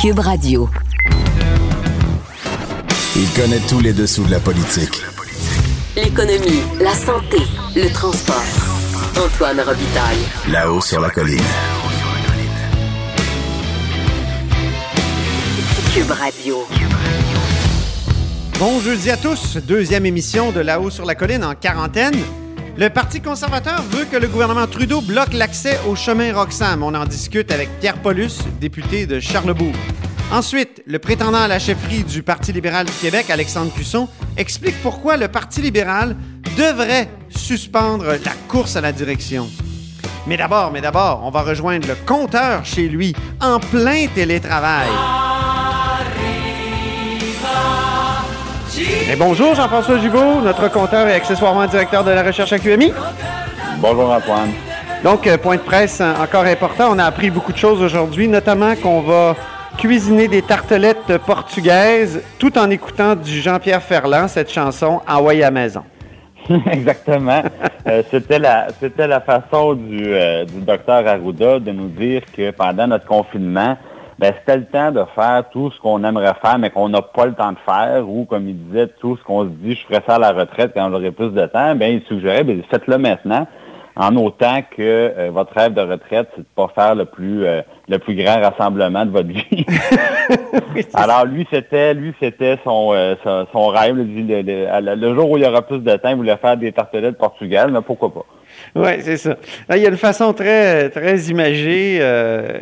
Cube Radio. Il connaît tous les dessous de la politique. L'économie, la santé, le transport. Antoine Robitaille. Là-haut sur la colline. Cube Radio. Bon jeudi à tous, deuxième émission de Là-haut sur la colline en quarantaine. Le Parti conservateur veut que le gouvernement Trudeau bloque l'accès au chemin Roxham. On en discute avec Pierre Paulus, député de Charlebourg. Ensuite, le prétendant à la chefferie du Parti libéral du Québec, Alexandre Cusson, explique pourquoi le Parti libéral devrait suspendre la course à la direction. Mais d'abord, mais d'abord, on va rejoindre le compteur chez lui, en plein télétravail. Et bonjour Jean-François Jubault, notre compteur et accessoirement directeur de la recherche à QMI. Bonjour Antoine. Donc, euh, point de presse euh, encore important. On a appris beaucoup de choses aujourd'hui, notamment qu'on va cuisiner des tartelettes portugaises tout en écoutant du Jean-Pierre Ferland, cette chanson Envoyée à maison. Exactement. Euh, c'était la c'était la façon du, du docteur Arruda de nous dire que pendant notre confinement, ben, c'était le temps de faire tout ce qu'on aimerait faire, mais qu'on n'a pas le temps de faire, ou comme il disait, tout ce qu'on se dit, je ferais ça à la retraite quand j'aurai plus de temps, ben, il suggérait, ben, faites-le maintenant, en autant que euh, votre rêve de retraite, c'est de pas faire le plus euh, le plus grand rassemblement de votre vie. Alors lui, c'était lui, c'était son, euh, son, rêve. Le, jour où il y aura plus de temps, il voulait faire des tartelettes portugaises, mais pourquoi pas? Oui, c'est ça. il y a une façon très, très imagée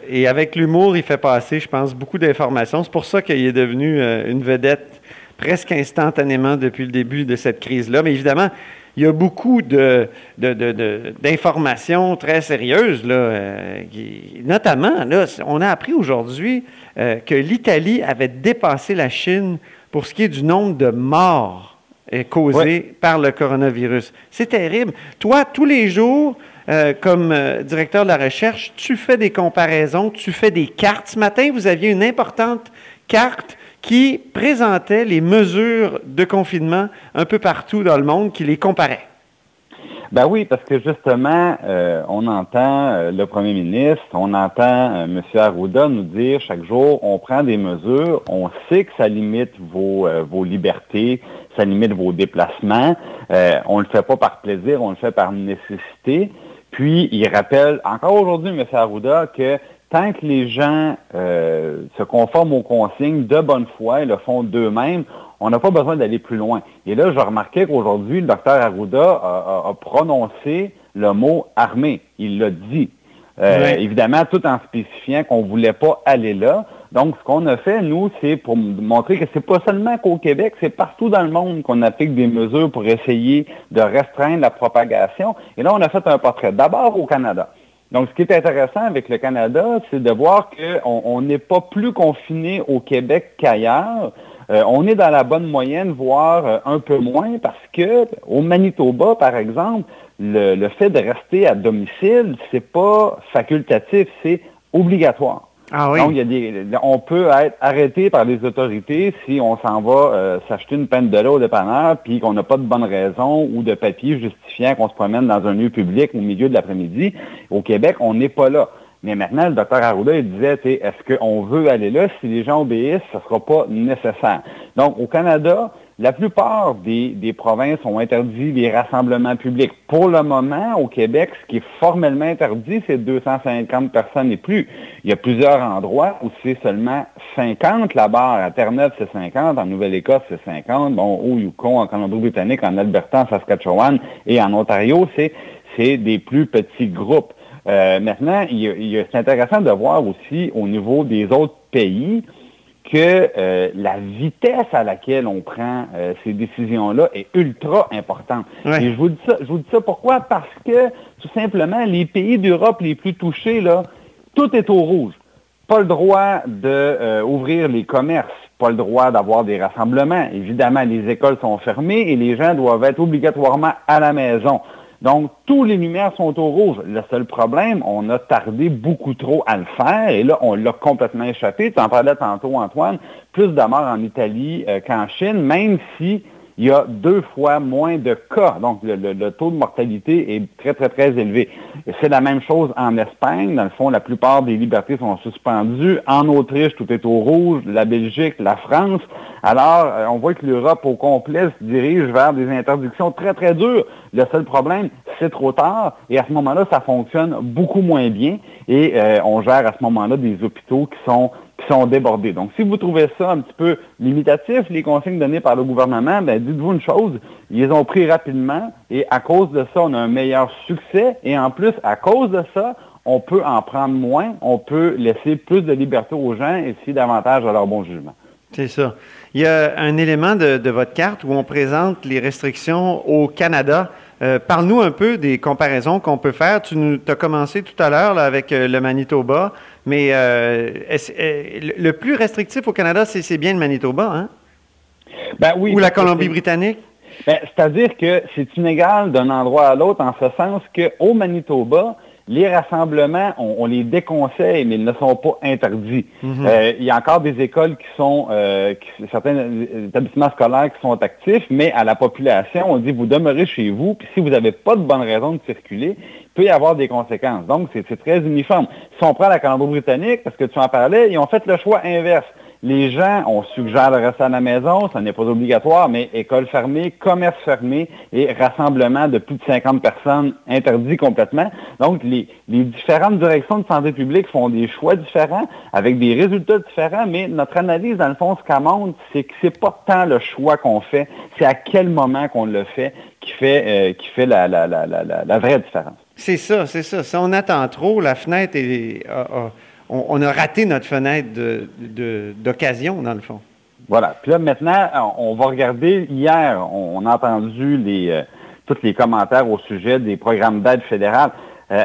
et avec l'humour, il fait passer, je pense, beaucoup d'informations. C'est pour ça qu'il est devenu une vedette presque instantanément depuis le début de cette crise-là. Mais évidemment, il y a beaucoup d'informations très sérieuses, là, euh, notamment, là, on a appris aujourd'hui euh, que l'Italie avait dépassé la Chine pour ce qui est du nombre de morts euh, causés par le coronavirus. C'est terrible. Toi, tous les jours, comme directeur de la recherche, tu fais des comparaisons, tu fais des cartes. Ce matin, vous aviez une importante carte qui présentait les mesures de confinement un peu partout dans le monde, qui les comparait. Ben oui, parce que justement, euh, on entend euh, le premier ministre, on entend euh, M. Arruda nous dire chaque jour, on prend des mesures, on sait que ça limite vos, vos libertés, ça limite vos déplacements, on ne le fait pas par plaisir, on le fait par nécessité. Puis, il rappelle encore aujourd'hui, M. Arruda, que tant que les gens euh, se conforment aux consignes de bonne foi et le font d'eux-mêmes, on n'a pas besoin d'aller plus loin. Et là, je remarquais qu'aujourd'hui, le docteur Arruda a, prononcé le mot armée. Il l'a dit. Euh, évidemment, tout en spécifiant qu'on ne voulait pas aller là. Donc, ce qu'on a fait, nous, c'est pour montrer que c'est pas seulement qu'au Québec, c'est partout dans le monde qu'on applique des mesures pour essayer de restreindre la propagation. Et là, on a fait un portrait. D'abord au Canada. Donc, ce qui est intéressant avec le Canada, c'est de voir qu'on n'est pas plus confiné au Québec qu'ailleurs. Euh, on est dans la bonne moyenne, voire euh, un peu moins, parce que au Manitoba, par exemple, le, le fait de rester à domicile, c'est pas facultatif, c'est obligatoire. Ah. Donc, il y a des, on peut être arrêté par les autorités si on s'en va euh, s'acheter une peine de l'eau au dépanneur, puis qu'on n'a pas de bonne raison ou de papier justifiant qu'on se promène dans un lieu public au milieu de l'après-midi. Au Québec, on n'est pas là. Mais maintenant, le docteur Arruda, il disait, est-ce qu'on veut aller là? Si les gens obéissent, ce ne sera pas nécessaire. Donc, au Canada, la plupart des, provinces ont interdit les rassemblements publics. Pour le moment, au Québec, ce qui est formellement interdit, c'est 250 personnes et plus. Il y a plusieurs endroits où c'est seulement 50. La barre à Terre-Neuve, c'est 50. En Nouvelle-Écosse, c'est 50. Bon, au Yukon, en Colombie-Britannique, en Alberta, en Saskatchewan et en Ontario, c'est des plus petits groupes. Euh, maintenant, c'est intéressant de voir aussi au niveau des autres pays, que euh, la vitesse à laquelle on prend euh, ces décisions-là est ultra importante. Et je vous dis ça, je vous dis ça pourquoi? Parce que tout simplement, les pays d'Europe les plus touchés, là, tout est au rouge. Pas le droit d'ouvrir euh, les commerces, pas le droit d'avoir des rassemblements. Évidemment, les écoles sont fermées et les gens doivent être obligatoirement à la maison. Donc, tous les lumières sont au rouge. Le seul problème, on a tardé beaucoup trop à le faire et là, on l'a complètement échappé. Tu en parlais tantôt, Antoine, plus de morts en Italie euh, qu'en Chine, même si il y a deux fois moins de cas. Donc, le, taux de mortalité est très, très, très élevé. C'est la même chose en Espagne. Dans le fond, la plupart des libertés sont suspendues. En Autriche, tout est au rouge. La Belgique, la France. Alors, euh, on voit que l'Europe au complet se dirige vers des interdictions très, très dures. Le seul problème, c'est trop tard. Et à ce moment-là, ça fonctionne beaucoup moins bien. Et euh, on gère à ce moment-là des hôpitaux qui sont sont débordés. Donc, si vous trouvez ça un petit peu limitatif, les consignes données par le gouvernement, ben, dites-vous une chose, ils ont pris rapidement et à cause de ça, on a un meilleur succès et en plus, à cause de ça, on peut en prendre moins, on peut laisser plus de liberté aux gens et si davantage à leur bon jugement. C'est ça. Il y a un élément de, votre carte où on présente les restrictions au Canada. Euh, parle-nous un peu des comparaisons qu'on peut faire. Tu nous, as commencé tout à l'heure avec euh, le Manitoba, mais euh, le plus restrictif au Canada, c'est bien le Manitoba, hein? Ben oui. Ou la Colombie-Britannique? Ben, c'est-à-dire que c'est inégal d'un endroit à l'autre en ce sens qu'au Manitoba, les rassemblements, on, les déconseille, mais ils ne sont pas interdits. Mhm. Euh, il y a encore des écoles qui sont, euh, certains établissements scolaires qui sont actifs, mais à la population, on dit vous demeurez chez vous, puis si vous n'avez pas de bonne raison de circuler, il peut y avoir des conséquences. Donc, c'est très uniforme. Si on prend la Colombie-Britannique, parce que tu en parlais, ils ont fait le choix inverse. Les gens, on suggère de rester à la maison, ça n'est pas obligatoire, mais école fermée, commerce fermé et rassemblement de plus de 50 personnes interdit complètement. Donc, les, différentes directions de santé publique font des choix différents avec des résultats différents, mais notre analyse, dans le fond, ce qu'elle montre, c'est que c'est pas tant le choix qu'on fait, c'est à quel moment qu'on le fait qui fait, euh, qui fait la, la, vraie différence. C'est ça, c'est ça. Si on attend trop, la fenêtre est on, a raté notre fenêtre d'occasion, dans le fond. Voilà. Puis là, maintenant, on va regarder. Hier, on, a entendu euh, tous les commentaires au sujet des programmes d'aide fédérale. Euh,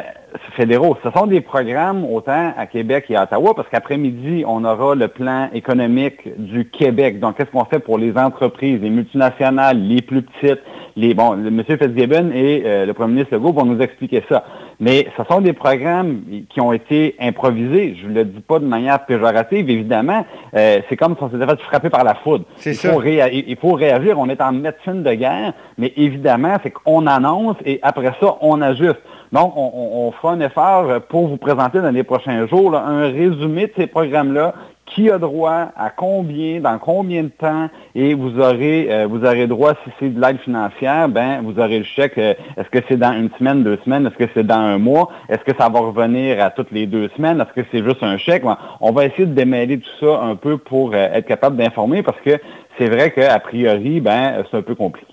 fédéraux. Ce sont des programmes autant à Québec et à Ottawa, parce qu'après-midi, on aura le plan économique du Québec. Donc, qu'est-ce qu'on fait pour les entreprises, les multinationales, les plus petites, les bon, M. Fitzgibbon et euh, le premier ministre Legault vont nous expliquer ça. Mais ce sont des programmes qui ont été improvisés. Je ne le dis pas de manière péjorative, évidemment. Euh, c'est comme si on s'était fait frapper par la foudre. Il, Faut il faut réagir. On est en médecine de guerre, mais évidemment, c'est qu'on annonce et après ça, on ajuste. Donc, on, fera un effort pour vous présenter dans les prochains jours un résumé de ces programmes-là qui a droit à combien, dans combien de temps, et vous aurez, euh, vous aurez droit, si c'est de l'aide financière, ben vous aurez le chèque. Euh, est-ce que c'est dans une semaine, deux semaines, est-ce que c'est dans un mois, est-ce que ça va revenir à toutes les deux semaines, est-ce que c'est juste un chèque? on va essayer de démêler tout ça un peu pour euh, être capable d'informer parce que c'est vrai qu'a priori, ben c'est un peu compliqué.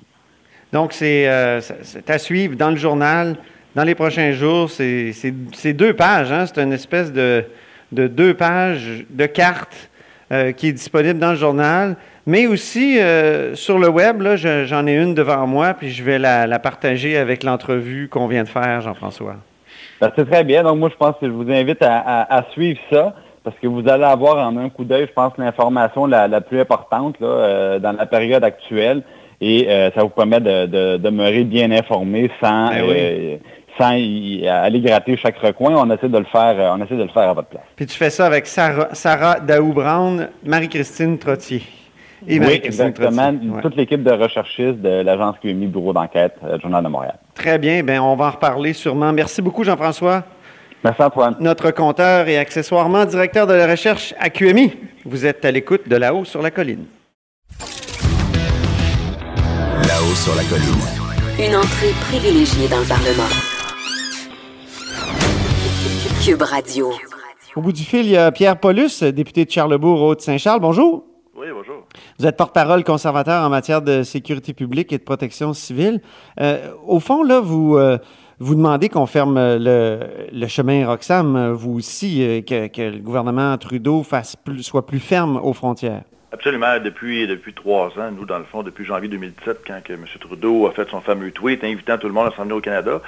Donc, c'est à suivre dans le journal dans les prochains jours. C'est deux pages, hein? c'est une espèce de de deux pages de cartes euh, qui est disponible dans le journal, mais aussi euh, sur le web. J'en ai une devant moi, puis je vais la, partager avec l'entrevue qu'on vient de faire, Jean-François. Ben, c'est très bien. Donc, moi, je pense que je vous invite à, suivre ça parce que vous allez avoir en un coup d'œil, je pense, l'information la, plus importante euh, dans la période actuelle et ça vous permet de, demeurer bien informé sans, ben sans aller gratter chaque recoin. On essaie de le faire, euh, on essaie de le faire à votre place. Puis tu fais ça avec Sarah, Sarah Daou-Brown, Marie-Christine Trottier. Et oui, exactement. Toute l'équipe de recherchistes de l'agence QMI Bureau d'enquête euh, Journal de Montréal. Très bien. Bien, on va en reparler sûrement. Merci beaucoup, Jean-François. Merci, Antoine. Notre compteur et accessoirement directeur de la recherche à QMI. Vous êtes à l'écoute de là-haut sur la colline. Là-haut sur la colline. Une entrée privilégiée dans le Parlement. Cube Radio. Au bout du fil, il y a Pierre Paulus, député de Charlebourg, Haute-Saint-Charles. Bonjour. Oui, bonjour. Vous êtes porte-parole conservateur en matière de sécurité publique et de protection civile. Euh, au fond, là, vous, euh, vous demandez qu'on ferme le, chemin Roxham, vous aussi, euh, que, que, le gouvernement Trudeau fasse plus, soit plus ferme aux frontières. Absolument. Depuis, depuis trois ans, nous, dans le fond, depuis janvier 2017, quand M. Trudeau a fait son fameux tweet invitant tout le monde à s'en venir au Canada,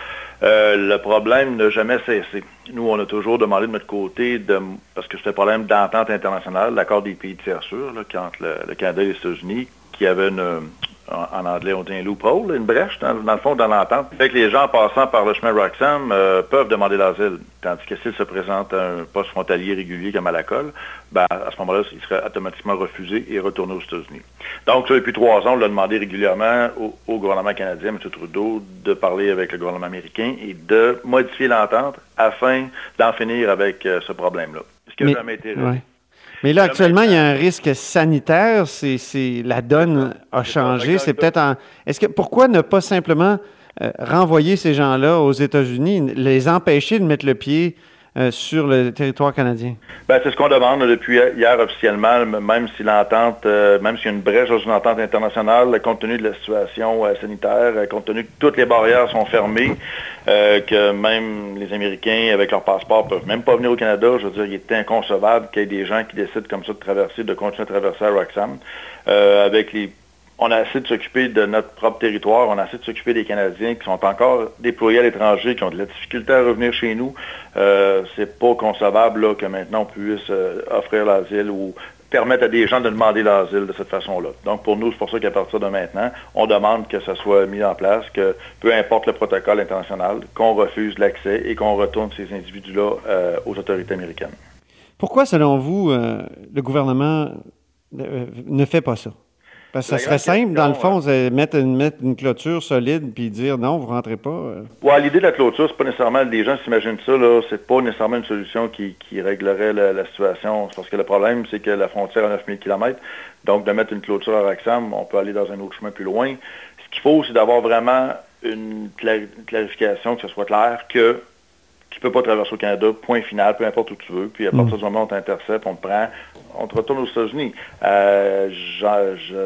euh, le problème n'a jamais cessé. Nous, on a toujours demandé de notre côté, de, parce que c'était un problème d'entente internationale, l'accord des pays tiers sûrs, là, entre le, Canada et les États-Unis, qui avait une, en, anglais, on dit un loophole, une brèche, dans, le fond, dans l'entente. Fait que les gens passant par le chemin Roxham euh, peuvent demander l'asile. Tandis que s'ils se présentent à un poste frontalier régulier comme à la colle, ben, à ce moment-là, ils seraient automatiquement refusés et retournés aux États-Unis. Donc, ça, depuis trois ans, on l'a demandé régulièrement au, gouvernement canadien, M. Trudeau, de parler avec le gouvernement américain et de modifier l'entente afin d'en finir avec euh, ce problème-là. Ce qui n'a jamais été mais là, actuellement, il y a un risque sanitaire. C'est, la donne a changé. C'est peut-être en. Est-ce que pourquoi ne pas simplement euh, renvoyer ces gens-là aux États-Unis, les empêcher de mettre le pied euh, sur le territoire canadien? Ben, c'est ce qu'on demande depuis hier officiellement, même si l'entente, euh, même s'il y a une brèche dans une entente internationale, compte tenu de la situation euh, sanitaire, compte tenu que toutes les barrières sont fermées, que même les Américains, avec leur passeport, peuvent même pas venir au Canada. Je veux dire, il est inconcevable qu'il y ait des gens qui décident comme ça de traverser, de continuer à traverser à Roxham, avec les on a assez de s'occuper de notre propre territoire, on a assez de s'occuper des Canadiens qui sont encore déployés à l'étranger, qui ont de la difficulté à revenir chez nous. Euh, c'est pas concevable que maintenant on puisse euh, offrir l'asile ou permettre à des gens de demander l'asile de cette façon-là. Donc pour nous, c'est pour ça qu'à partir de maintenant, on demande que ça soit mis en place, que peu importe le protocole international, qu'on refuse l'accès et qu'on retourne ces individus-là euh, aux autorités américaines. Pourquoi, selon vous, le gouvernement ne fait pas ça? Parce que ça serait simple, dans le fond, euh, mettre, une, mettre une clôture solide puis dire non, vous ne rentrez pas. Euh. Ouais, l'idée de la clôture, c'est pas nécessairement, les gens s'imaginent ça, là, c'est pas nécessairement une solution qui, réglerait la, situation. Parce que le problème, c'est que la frontière a 9000 km. Donc, de mettre une clôture à Roxham, on peut aller dans un autre chemin plus loin. Ce qu'il faut, c'est d'avoir vraiment une clarification, que ce soit clair, que tu ne peux pas traverser au Canada, point final, peu importe où tu veux. Puis à partir mm. du moment où on t'intercepte, on te prend, on te retourne aux États-Unis. Euh,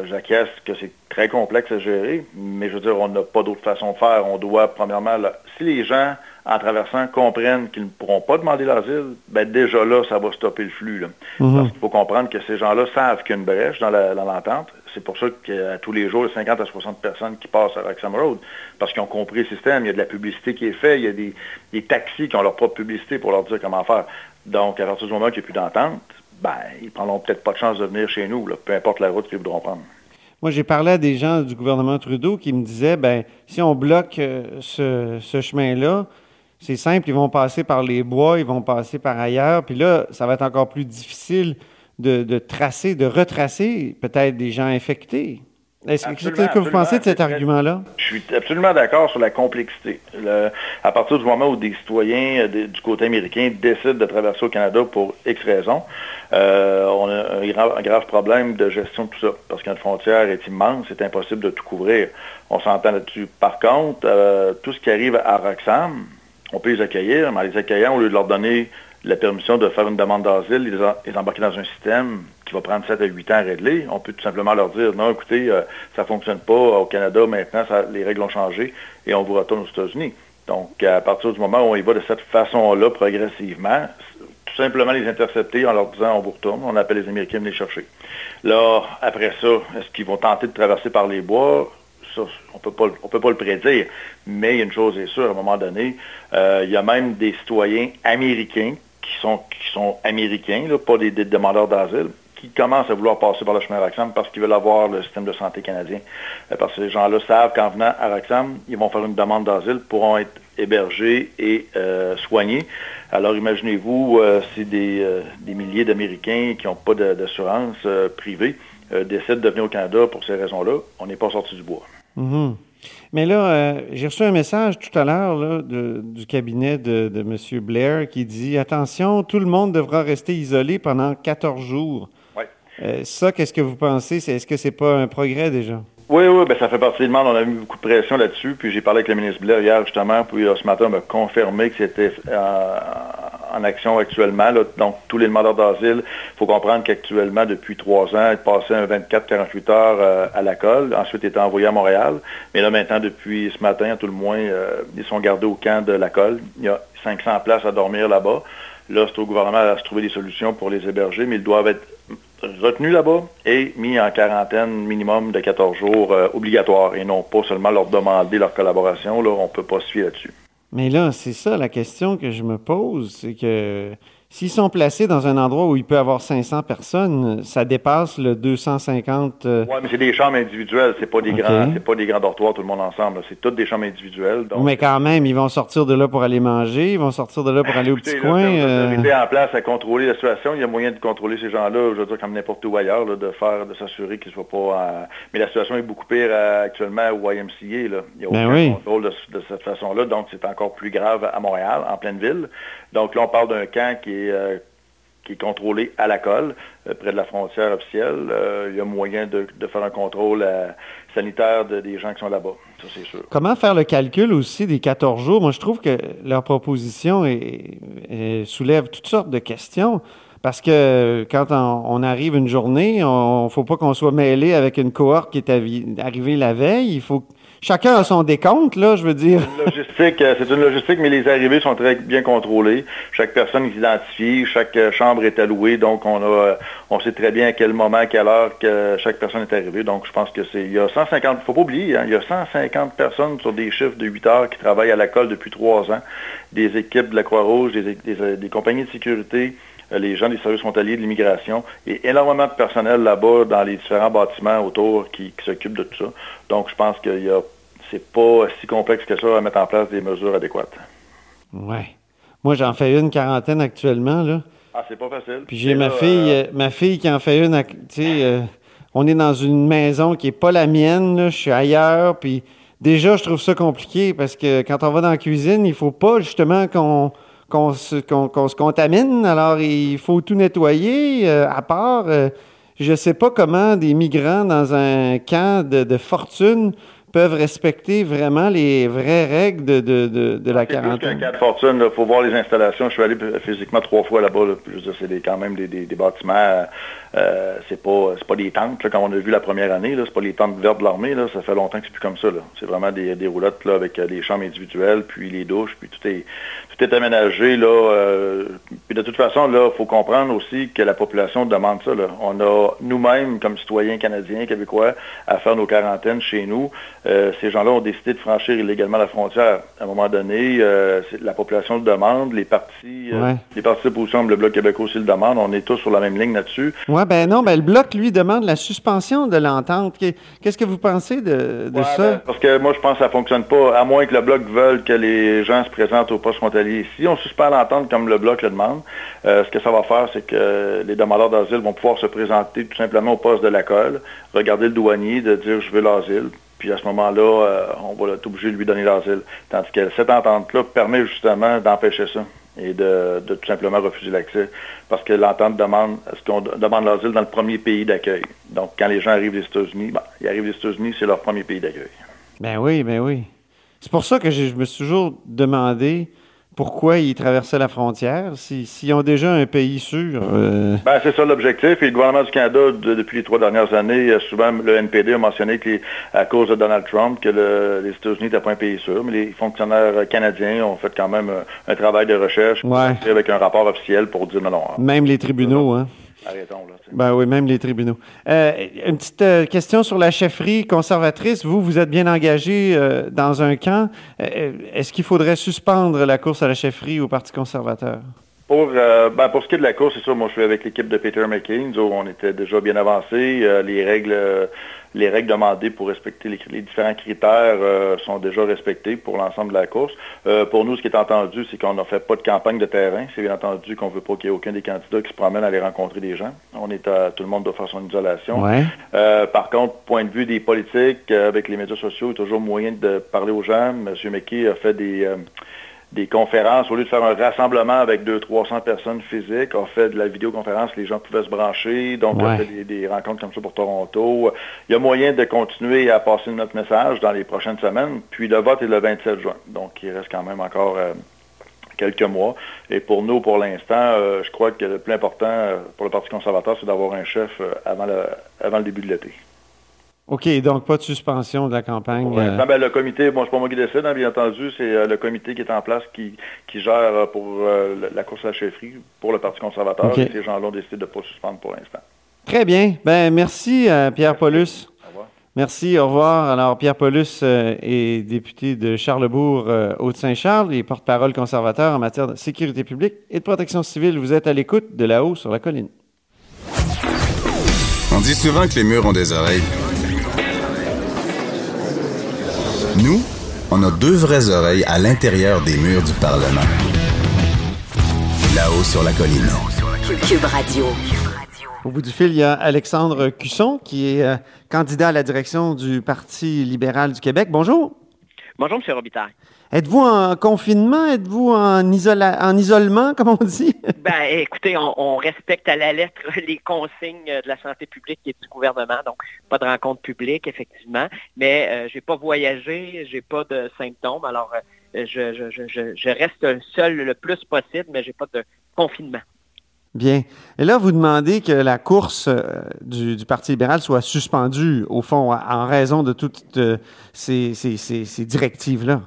J'acquiesce que c'est très complexe à gérer, mais je veux dire, on n'a pas d'autre façon de faire. On doit, premièrement, si les gens, en traversant, comprennent qu'ils ne pourront pas demander l'asile, ben déjà là, ça va stopper le flux. Mm-hmm. Parce qu'il faut comprendre que ces gens-là savent qu'il y a une brèche dans l'entente. C'est pour ça qu'à tous les jours, il y a 50 à 60 personnes qui passent à Roxham Road, parce qu'ils ont compris le système. Il y a de la publicité qui est faite, il y a des, taxis qui ont leur propre publicité pour leur dire comment faire. Donc, à partir du moment qu'il n'y a plus d'entente, ben, ils prendront peut-être pas de chance de venir chez nous, peu importe la route qu'ils voudront prendre. Moi, j'ai parlé à des gens du gouvernement Trudeau qui me disaient, ben, si on bloque euh, ce, ce chemin-là, c'est simple, ils vont passer par les bois, ils vont passer par ailleurs, puis là, ça va être encore plus difficile de, tracer, de retracer peut-être des gens infectés. Est-ce que, vous pensez de cet argument-là? Je suis absolument d'accord sur la complexité. à partir du moment où des citoyens euh, du côté américain décident de traverser au Canada pour X raisons, euh, on a un grave, problème de gestion de tout ça, parce qu'une frontière est immense, c'est impossible de tout couvrir. On s'entend là-dessus. Par contre, euh, tout ce qui arrive à Roxham, on peut les accueillir, mais en les accueillant, au lieu de leur donner la permission de faire une demande d'asile, les, embarquer dans un système qui va prendre 7 à 8 ans à régler, on peut tout simplement leur dire, non, écoutez, euh, ça ne fonctionne pas au Canada, maintenant, les règles ont changé et on vous retourne aux États-Unis. Donc, à partir du moment où on y va de cette façon-là, progressivement, tout simplement les intercepter en leur disant, on vous retourne, on appelle les Américains de les chercher. Là, après ça, est-ce qu'ils vont tenter de traverser par les bois? on peut on peut pas le prédire. Mais une chose est sûre, à un moment donné, euh, il y a même des citoyens américains qui sont, qui sont américains, pas des, demandeurs d'asile, qui commencent à vouloir passer par le chemin Roxham parce qu'ils veulent avoir le système de santé canadien. Euh, parce que ces gens-là savent qu'en venant à Roxham, ils vont faire une demande d'asile, pourront être hébergés et euh, soignés. Alors imaginez-vous euh, si des, milliers d'Américains qui n'ont pas d'assurance privée décident de venir au Canada pour ces raisons-là, on n'est pas sorti du bois. Mm-hmm. Mais là, euh, j'ai reçu un message tout à l'heure du cabinet de, de, M. Blair qui dit Attention, tout le monde devra rester isolé pendant 14 jours. Euh, ça, qu'est-ce que vous pensez? Est-ce que c'est pas un progrès déjà? Oui, oui, ben, ça fait partie du monde. On a mis beaucoup de pression là-dessus. Puis j'ai parlé avec le ministre Blair hier, justement, puis ce matin, me confirmer que c'était en action actuellement. Donc, tous les demandeurs d'asile, il faut comprendre qu'actuellement, depuis trois ans, ils passaient un 24-48 heures euh, à la. Ensuite, ils étaient envoyés à Montréal. Mais là, maintenant, depuis ce matin, à tout le moins, euh, ils sont gardés au camp de la. Il y a 500 places à dormir là-bas. Là, c'est au gouvernement à se trouver des solutions pour les héberger, mais ils doivent être retenus là-bas et mis en quarantaine minimum de 14 jours euh, obligatoire et non pas seulement leur demander leur collaboration. Là, on ne peut pas suivre là-dessus. Mais là, c'est ça la question que je me pose, c'est que s'ils sont placés dans un endroit où il peut y avoir 500 personnes, ça dépasse le 250. Oui, mais c'est des chambres individuelles, c'est pas des grands, c'est pas des grands dortoirs tout le monde ensemble. C'est toutes des chambres individuelles. Mais quand même, ils vont sortir de là pour aller manger, ils vont sortir de là pour aller au petit coin. Euh... en place à contrôler la situation, il y a moyen de contrôler ces gens-là, je veux dire comme n'importe où ailleurs, de faire, de s'assurer qu'ils ne soient pas. Mais la situation est beaucoup pire euh, actuellement au YMCA. Là. Il n'y a ben aucun contrôle de, de cette façon-là, donc c'est encore plus grave à Montréal, en pleine ville. Donc là, on parle d'un camp qui est, euh, qui est contrôlé à la colle, euh, près de la frontière officielle. Euh, il y a moyen de, faire un contrôle sanitaire des gens qui sont là-bas. Ça, c'est sûr. Comment faire le calcul aussi des 14 jours? Moi, je trouve que leur proposition soulève toutes sortes de questions. Parce que quand on, arrive une journée, il ne faut pas qu'on soit mêlé avec une cohorte qui est arrivée la veille. Il faut chacun a son décompte, là, je veux dire. logistique, euh, c'est une logistique, mais les arrivées sont très bien contrôlées. Chaque personne est identifiée, chaque euh, chambre est allouée, donc on a, euh, on sait très bien à quel moment, à quelle heure que chaque personne est arrivée. Donc je pense que c'est, il y a 150, faut pas oublier, hein, il y a 150 personnes sur des chiffres de 8 heures qui travaillent à la colle depuis trois ans, des équipes de la Croix-Rouge, des compagnies de sécurité, les gens des services frontaliers de l'immigration et énormément de personnel là-bas dans les différents bâtiments autour qui, s'occupent de tout ça. Donc, je pense que y a, c'est pas si complexe que ça à mettre en place des mesures adéquates. Ouais. Moi, j'en fais une quarantaine actuellement, là. Ah, c'est pas facile. Puis j'ai ma fille, euh, ma fille qui en fait une, tu sais, euh, on est dans une maison qui est pas la mienne, là, je suis ailleurs, puis déjà, je trouve ça compliqué parce que quand on va dans la cuisine, il faut pas justement qu'on qu'on se, se, contamine. Alors, il faut tout nettoyer. Euh, à part, euh, je ne sais pas comment des migrants dans un camp de, fortune peuvent respecter vraiment les vraies règles de, de, de, la quarantaine. camp de fortune, il faut voir les installations. Je suis allé physiquement trois fois là-bas. c'est quand même des, des, bâtiments euh, c'est pas c'est pas des tentes, là, comme on a vu la première année, là, c'est pas les tentes vertes de l'armée, là, ça fait longtemps que c'est plus comme ça. Là. C'est vraiment des, des roulottes là, avec des chambres individuelles, puis les douches, puis tout est tout est aménagé. Là, euh, puis de toute façon, là, faut comprendre aussi que la population demande ça. Là. On a nous-mêmes, comme citoyens canadiens, québécois, à faire nos quarantaines chez nous. Euh, ces gens-là ont décidé de franchir illégalement la frontière. À un moment donné, euh, la population le demande, les partis, les partis d'opposition, le Bloc québécois aussi le demande. On est tous sur la même ligne là-dessus. Oui, ben non, ben le Bloc, lui, demande la suspension de l'entente. Qu'est-ce que vous pensez de, ça? Ben, parce que moi, je pense que ça fonctionne pas, à moins que le Bloc veuille que les gens se présentent au poste frontalier. Si on suspend l'entente comme le Bloc le demande, euh, ce que ça va faire, c'est que les demandeurs d'asile vont pouvoir se présenter tout simplement au poste de la colle, regarder le douanier, de dire je veux l'asile, puis à ce moment-là, euh, on va être obligé de lui donner l'asile. Tandis que cette entente-là permet justement d'empêcher ça et de, tout simplement refuser l'accès. Parce que l'entente demande est-ce qu'on demande l'asile dans le premier pays d'accueil. Donc, quand les gens arrivent des États-Unis, ben, ils arrivent des États-Unis, c'est leur premier pays d'accueil. Ben oui, ben oui. C'est pour ça que je me suis toujours demandé pourquoi ils traversaient la frontière s'ils ont déjà un pays sûr? Euh? Ben, c'est ça l'objectif. Et le gouvernement du Canada, depuis les trois dernières années, souvent le NPD a mentionné que à cause de Donald Trump, que les États-Unis n'étaient pas un pays sûr, mais les fonctionnaires canadiens ont fait quand même un, travail de recherche avec un rapport officiel pour dire non, non. Même les tribunaux, hein? Arrêtons, là. Ben oui, même les tribunaux. Euh, une petite euh, question sur la chefferie conservatrice. Vous, vous êtes bien engagé euh, dans un camp. Est-ce qu'il faudrait suspendre la course à la chefferie au Parti conservateur? Pour, ben, pour ce qui est de la course, c'est ça, moi je suis avec l'équipe de Peter McCain, où on était déjà bien avancé. les règles les règles demandées pour respecter les, différents critères euh, sont déjà respectées pour l'ensemble de la course. Euh, pour nous, ce qui est entendu, c'est qu'on n'a fait pas de campagne de terrain. C'est bien entendu qu'on ne veut pas qu'il y ait aucun des candidats qui se promène à aller rencontrer des gens. On est à, tout le monde doit faire son isolation. Euh, par contre, point de vue des politiques, avec les médias sociaux, il y a toujours moyen de parler aux gens. M. McKay a fait des des conférences, au lieu de faire un rassemblement avec 200-300 personnes physiques, on fait de la vidéoconférence, les gens pouvaient se brancher, donc on fait des, rencontres comme ça pour Toronto. Il y a moyen de continuer à passer notre message dans les prochaines semaines, puis le vote est le 27 juin, donc il reste quand même encore euh, quelques mois. Et pour nous, pour l'instant, euh, je crois que le plus important euh, pour le Parti conservateur, c'est d'avoir un chef avant, le, avant le début de l'été. OK, donc pas de suspension de la campagne. Euh. Ben, le comité, bon, c'est pas moi qui décide, hein, bien entendu, c'est euh, le comité qui est en place qui, qui gère euh, pour la course à la chefferie pour le Parti conservateur. Et ces gens-là ont décidé de ne pas suspendre pour l'instant. Très bien. Ben merci, Pierre Paulus. Au revoir. Merci, au revoir. Alors, Pierre Paulus euh, est député de Charlebourg, euh, Haute-Saint-Charles et porte-parole conservateur en matière de sécurité publique et de protection civile. Vous êtes à l'écoute de là-haut sur la colline. On dit souvent que les murs ont des oreilles. Nous, on a deux vraies oreilles à l'intérieur des murs du Parlement. Là-haut sur la colline. Cube Radio. Au bout du fil, il y a Alexandre Cusson, qui est euh, candidat à la direction du Parti libéral du Québec. Bonjour. Bonjour, M. Robitaille. Êtes-vous en confinement? Êtes-vous en, en isolement, comme on dit? ben, écoutez, on, respecte à la lettre les consignes de la santé publique et du gouvernement. Donc, pas de rencontre publique, effectivement. Mais euh, je n'ai pas voyagé, j'ai pas de symptômes. Alors, euh, je, je, reste seul le plus possible, mais j'ai pas de confinement. Bien. Et là, vous demandez que la course euh, du, Parti libéral soit suspendue, au fond, en raison de toutes euh, ces directives-là.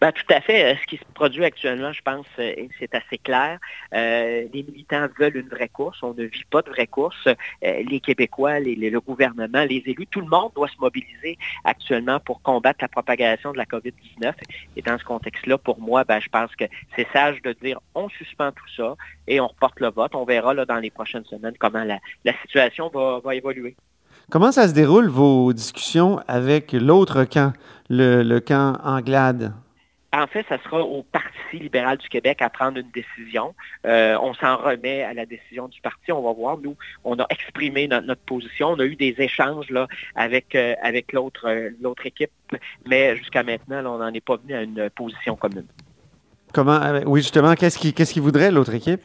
Ben, tout à fait. Euh, ce qui se produit actuellement, je pense, euh, c'est assez clair. Euh, les militants veulent une vraie course. On ne vit pas de vraie course. les Québécois, le gouvernement, les élus, tout le monde doit se mobiliser actuellement pour combattre la propagation de la COVID-19. Et dans ce contexte-là, pour moi, ben, je pense que c'est sage de dire on suspend tout ça et on reporte le vote. On verra dans les prochaines semaines comment la, situation va, va évoluer. Comment ça se déroule, vos discussions avec l'autre camp, le, le camp Anglade? En fait, ça sera au Parti libéral du Québec à prendre une décision. Euh, on s'en remet à la décision du parti. On va voir. Nous, on a exprimé notre, position. On a eu des échanges là, avec, euh, avec l'autre, euh, l'autre équipe, mais jusqu'à maintenant, on n'en est pas venu à une position commune. Comment, oui, justement, qu'est-ce qu'il qu'est-ce voudrait l'autre équipe?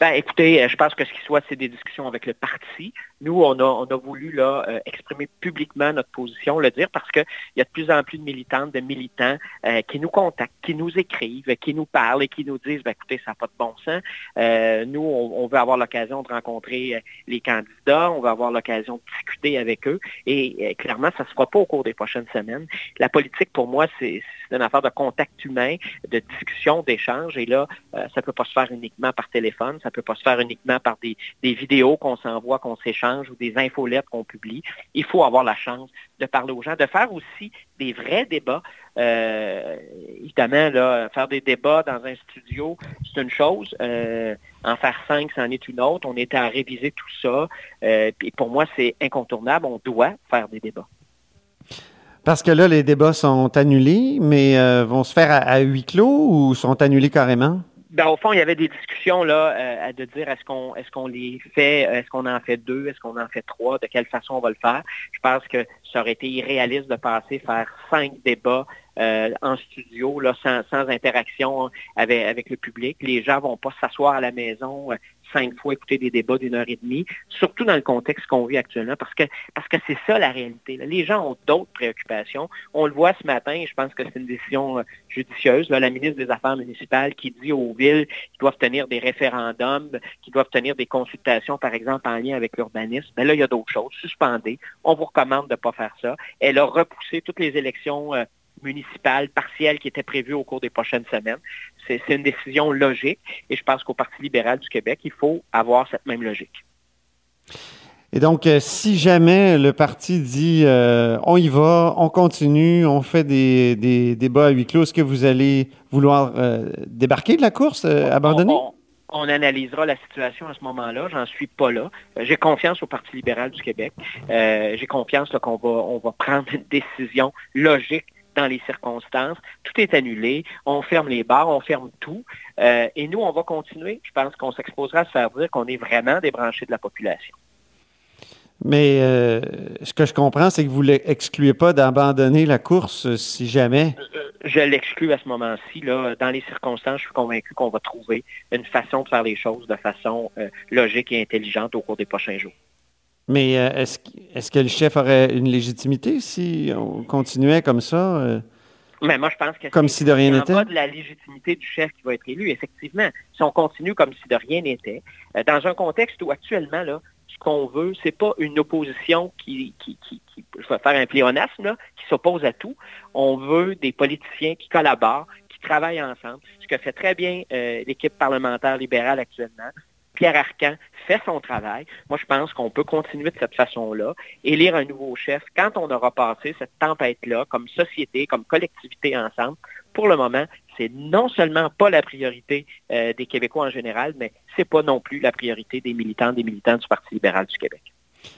Ben, écoutez, je pense que ce qui soit, c'est des discussions avec le parti. Nous, on a, voulu là, euh, exprimer publiquement notre position, le dire, parce qu'il y a de plus en plus de militantes, de militants euh, qui nous contactent, qui nous écrivent, qui nous parlent et qui nous disent, ben, écoutez, ça n'a pas de bon sens. Euh, nous, on, veut avoir l'occasion de rencontrer les candidats, on veut avoir l'occasion de discuter avec eux. Et clairement, ça ne se fera pas au cours des prochaines semaines. La politique, pour moi, c'est une affaire de contact humain, de discussion, d'échange. Et là, ça ne peut pas se faire uniquement par téléphone, ça ne peut pas se faire uniquement par des, des vidéos qu'on s'envoie, qu'on s'échange ou des infolettes qu'on publie. Il faut avoir la chance de parler aux gens, de faire aussi des vrais débats. Euh, évidemment, là, faire des débats dans un studio, c'est une chose. Euh, en faire cinq, c'en est une autre. On était à réviser tout ça. Euh, et pour moi, c'est incontournable. On doit faire des débats. Parce que là, les débats sont annulés, mais vont se faire à huis clos ou sont annulés carrément? Ben, au fond, il y avait des discussions là, euh, de dire est-ce qu'on est-ce qu'on les fait, est-ce qu'on en fait deux, est-ce qu'on en fait trois, de quelle façon on va le faire. Je pense que ça aurait été irréaliste de passer faire cinq débats euh, en studio, sans, interaction avec, le public. Les gens vont pas s'asseoir à la maison euh, cinq fois écouter des débats d'une heure et demie, surtout dans le contexte qu'on vit actuellement, parce que parce que c'est ça la réalité. Les gens ont d'autres préoccupations. On le voit ce matin, je pense que c'est une décision euh, judicieuse. la ministre des Affaires municipales qui dit aux villes qu'ils doivent tenir des référendums, qu'ils doivent tenir des consultations, par exemple, en lien avec l'urbanisme. Mais là, il y a d'autres choses. Suspendez. On vous recommande de ne pas faire ça. Elle a repoussé toutes les élections municipales partielles qui étaient prévues au cours des prochaines semaines. C'est une décision logique et je pense qu'au Parti libéral du Québec, il faut avoir cette même logique. Et donc, euh, si jamais le parti dit euh, on y va, on continue, on fait des, débats à huis clos, est-ce que vous allez vouloir débarquer de la course, abandonner? On, analysera la situation à ce moment-là. J'en suis pas là. J'ai confiance au Parti libéral du Québec. J'ai confiance qu'on va, on va prendre une décision logique dans les circonstances. Tout est annulé. On ferme les bars, on ferme tout. Euh, et nous, on va continuer. Je pense qu'on s'exposera à se faire dire qu'on est vraiment débranché de la population. Mais euh, ce que je comprends, c'est que vous n'excluez pas d'abandonner la course euh, si jamais. Je l'exclus à ce moment-ci. Dans les circonstances, je suis convaincu qu'on va trouver une façon de faire les choses de façon logique et intelligente au cours des prochains jours. Mais euh, est-ce que le chef aurait une légitimité si on continuait comme ça? Euh, mais moi, je pense que comme si de rien n'était? pas de la légitimité du chef qui va être élu, effectivement. Si on continue comme si de rien n'était, euh, dans un contexte où actuellement, là, ce qu'on veut, c'est pas une opposition qui, qui, qui, je vais faire un pléonasme, qui s'oppose à tout. On veut des politiciens qui collaborent, qui travaillent ensemble, ce que fait très bien l'équipe parlementaire libérale actuellement. Pierre Arcan fait son travail. Moi, je pense qu'on peut continuer de cette façon-là, élire un nouveau chef quand on aura passé cette tempête-là, comme société, comme collectivité ensemble. Pour le moment, c'est non seulement pas la priorité euh, des Québécois en général, mais c'est pas non plus la priorité des militants, des militants du Parti libéral du Québec.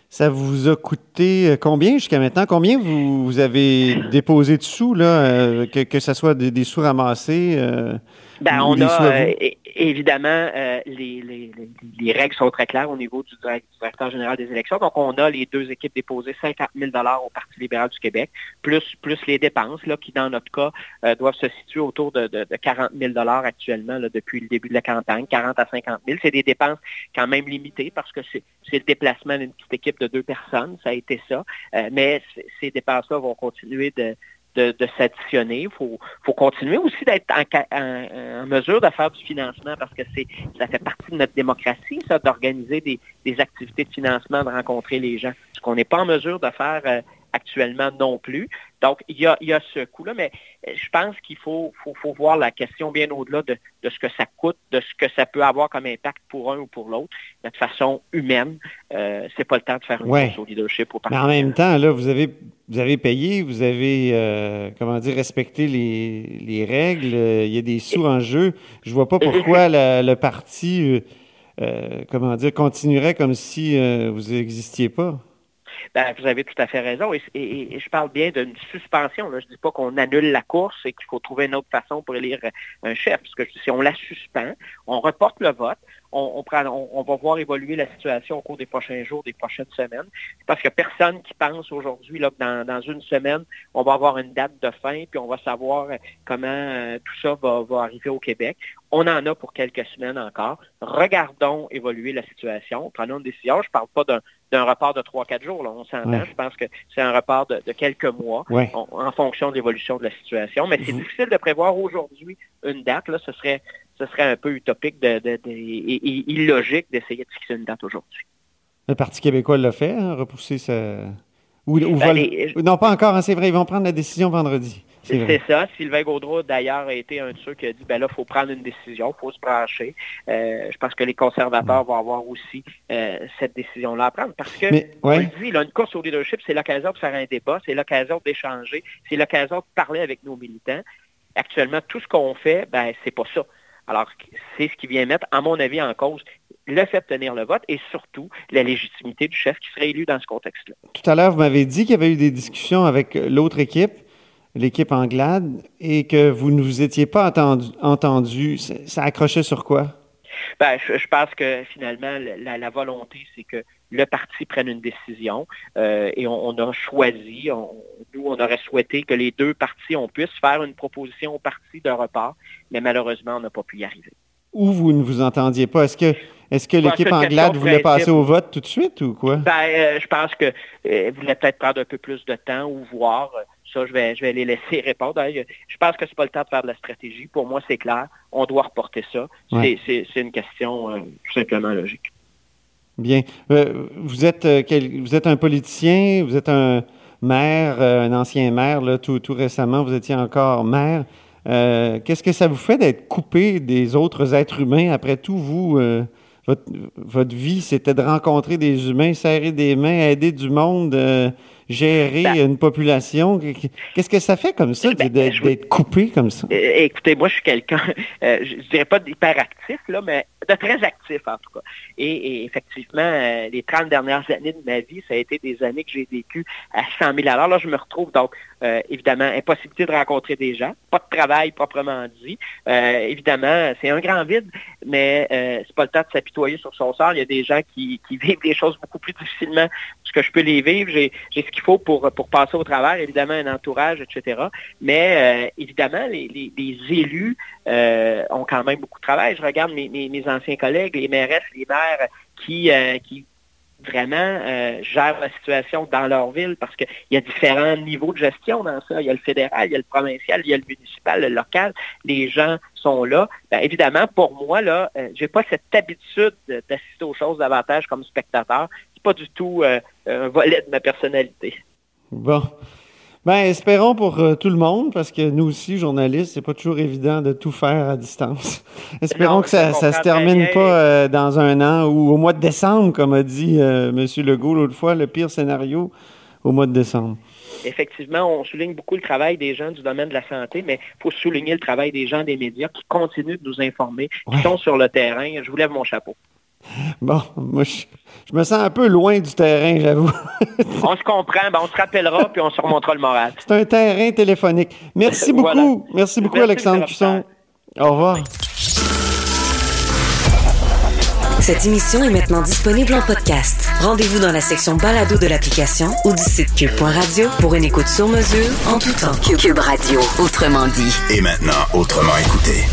Ça vous a coûté euh, combien jusqu'à maintenant? Combien vous, avez déposé de sous, là, euh, que, ce soit des, sous ramassés? Ben, on a, évidemment, euh, les, règles sont très claires au niveau du, directeur général des élections. Donc, on a les deux équipes déposées 50 000 au Parti libéral du Québec, plus, plus les dépenses, là, qui, dans notre cas, euh, doivent se situer autour de, 40 000 actuellement depuis le début de la campagne, 40 à 50 000. C'est des dépenses quand même limitées parce que c'est le déplacement d'une petite équipe de deux personnes, ça a été ça. Euh, mais ces dépenses-là vont continuer de de, s'additionner. Il faut, continuer aussi d'être en, mesure de faire du financement parce que ça fait partie de notre démocratie, ça, d'organiser des, activités de financement, de rencontrer les gens. Ce qu'on n'est pas en mesure de faire euh, actuellement non plus. Donc, il y a, ce coût-là, mais euh, je pense qu'il faut, voir la question bien au-delà de, ce que ça coûte, de ce que ça peut avoir comme impact pour un ou pour l'autre, de façon humaine. Euh, c'est pas le temps de faire une ouais. au leadership. Au mais en même temps, là, vous avez, vous avez payé, vous avez, euh, comment dire, respecté les, règles, il y a des sous en jeu. Je vois pas pourquoi le parti, comment dire, continuerait comme si vous n'existiez pas. Ben, vous avez tout à fait raison. Et, je parle bien d'une suspension. Je ne dis pas qu'on annule la course et qu'il faut trouver une autre façon pour élire un chef. Parce si on la suspend, on reporte le vote, on, va voir évoluer la situation au cours des prochains jours, des prochaines semaines. Parce qu'il n'y a personne qui pense aujourd'hui, là, dans, dans, une semaine, on va avoir une date de fin, puis on va savoir comment euh, tout ça va, va arriver au Québec. On en a pour quelques semaines encore. Regardons évoluer la situation. Prenons une décision. Je ne parle pas d'un d'un report de 3-4 jours. Là. On s'entend. Je pense que c'est un report de, quelques mois en fonction de l'évolution de la situation. Mais c'est difficile de prévoir aujourd'hui une date. Là. Ce, serait, ce serait un peu utopique de, et, illogique d'essayer de fixer une date aujourd'hui. Le Parti québécois l'a fait, hein, repousser sa... Ou, ben, Non, pas encore, hein, c'est vrai, ils vont prendre la décision vendredi. C'est ça. Sylvain Gaudreau, d'ailleurs, a été un de ceux qui a dit, ben là, il faut prendre une décision, il faut se brancher. Euh, je pense que les conservateurs vont avoir aussi euh, cette décision-là à prendre. Parce que, on le dit, une course au leadership, c'est l'occasion de faire un débat, c'est l'occasion d'échanger, c'est l'occasion de parler avec nos militants. Actuellement, tout ce qu'on fait, ben, c'est pas ça. Alors, c'est ce qui vient mettre, à mon avis, en cause le fait de tenir le vote et surtout la légitimité du chef qui serait élu dans ce contexte-là. Tout à l'heure, vous m'avez dit qu'il y avait eu des discussions avec l'autre équipe l'équipe Anglade et que vous ne vous étiez pas entendu, ça accrochait sur quoi? Ben, je, pense que finalement, la, volonté, c'est que le parti prenne une décision euh, et on, a choisi, nous, on aurait souhaité que les deux partis, on puisse faire une proposition au parti de repart, mais malheureusement, on n'a pas pu y arriver. Ou vous ne vous entendiez pas? Est-ce que, est que l'équipe Anglade voulait passer au vote tout de suite ou quoi? Ben, euh, je pense que euh, voulait peut-être prendre un peu plus de temps ou voir ça, je vais, je vais les laisser répondre. Je pense que ce n'est pas le temps de faire de la stratégie. Pour moi, c'est clair. On doit reporter ça. C'est une question euh, tout simplement logique. Bien. Euh, vous, êtes, euh, vous êtes un politicien, vous êtes un maire, un ancien maire, là, tout, tout récemment, vous étiez encore maire. Qu'est-ce que ça vous fait d'être coupé des autres êtres humains? Après tout, vous, votre, votre, vie, c'était de rencontrer des humains, serrer des mains, aider du monde gérer ben, une population. Qu'est-ce que ça fait comme ça ben, d'être coupé comme ça? Écoutez, moi, je suis quelqu'un, euh, je dirais pas d'hyperactif, là, mais de très actif en tout cas. Et, effectivement, euh, les 30 dernières années de ma vie, ça a été des années que j'ai vécu à 100 000 Alors Là, je me retrouve donc, euh, évidemment, impossibilité de rencontrer des gens, pas de travail proprement dit. évidemment, c'est un grand vide, mais c'est pas le temps de s'apitoyer sur son sort. Il y a des gens qui, vivent des choses beaucoup plus difficilement que je peux les vivre. J'ai qu'il faut pour, pour passer au travers, évidemment, un entourage, etc. Mais euh, évidemment, les, élus euh, ont quand même beaucoup de travail. Je regarde mes, mes, anciens collègues, les maires, les maires qui, euh, qui vraiment gèrent la situation dans leur ville parce qu'il y a différents niveaux de gestion dans ça. Il y a le fédéral, il y a le provincial, il y a le municipal, le local. Les gens sont là. Ben, évidemment, pour moi, là, j'ai pas cette habitude d'assister aux choses davantage comme spectateur pas du tout euh, un volet de ma personnalité. Bon. Ben, espérons pour euh, tout le monde, parce que nous aussi, journalistes, c'est pas toujours évident de tout faire à distance. espérons Non, que ça, ça se termine pas euh, dans un an ou au mois de décembre, comme a dit M. Legault l'autre fois, le pire scénario au mois de décembre. Effectivement, on souligne beaucoup le travail des gens du domaine de la santé, mais il faut souligner le travail des gens des médias qui continuent de nous informer, qui Ouais. sont sur le terrain. Je vous lève mon chapeau. Bon, moi, je, je me sens un peu loin du terrain, j'avoue. On se comprend, ben, on se rappellera, puis on se remontera le moral. C'est un terrain téléphonique. Merci beaucoup. Voilà. Merci beaucoup, Merci, Alexandre. Cusson. Au revoir. Cette émission est maintenant disponible en podcast. Rendez-vous dans la section balado de l'application ou du site cube.radio pour une écoute sur mesure en tout temps. Cube Radio, autrement dit. Et maintenant, autrement écouté.